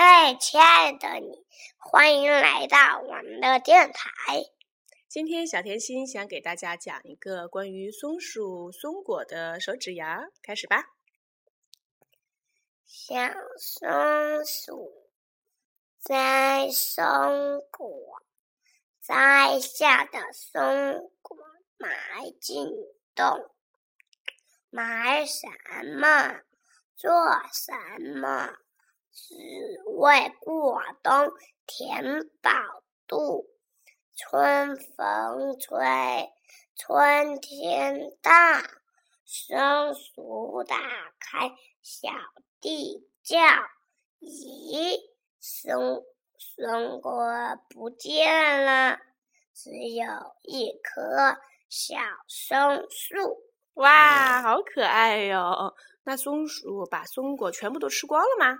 嘿，亲爱的你，欢迎来到我们的电台。今天小甜心想给大家讲一个关于松鼠松果的手指谣，开始吧。小松鼠摘松果，摘下的松果埋进洞，埋什么？做什么？只为过冬填饱肚。春风吹，春天到，松鼠打开小地窖，咦，松松果不见了，只有一棵小松树。哇，好可爱哟！那松鼠把松果全部都吃光了吗？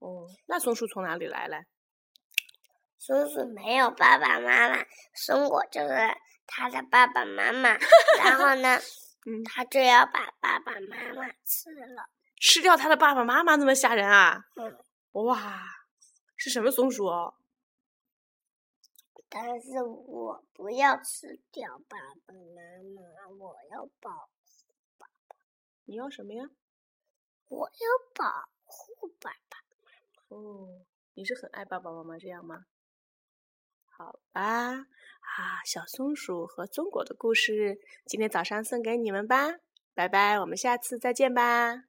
哦，那松鼠从哪里来嘞？松鼠没有爸爸妈妈，松果就是它的爸爸妈妈。然后呢，嗯，它就要把爸爸妈妈吃了。吃掉它的爸爸妈妈，那么吓人啊！嗯，哇，是什么松鼠？但是我不要吃掉爸爸妈妈，我要保护爸爸。你要什么呀？我要保护爸爸。哦，你是很爱爸爸妈妈这样吗？好吧，啊，小松鼠和松果的故事，今天早上送给你们吧。拜拜，我们下次再见吧。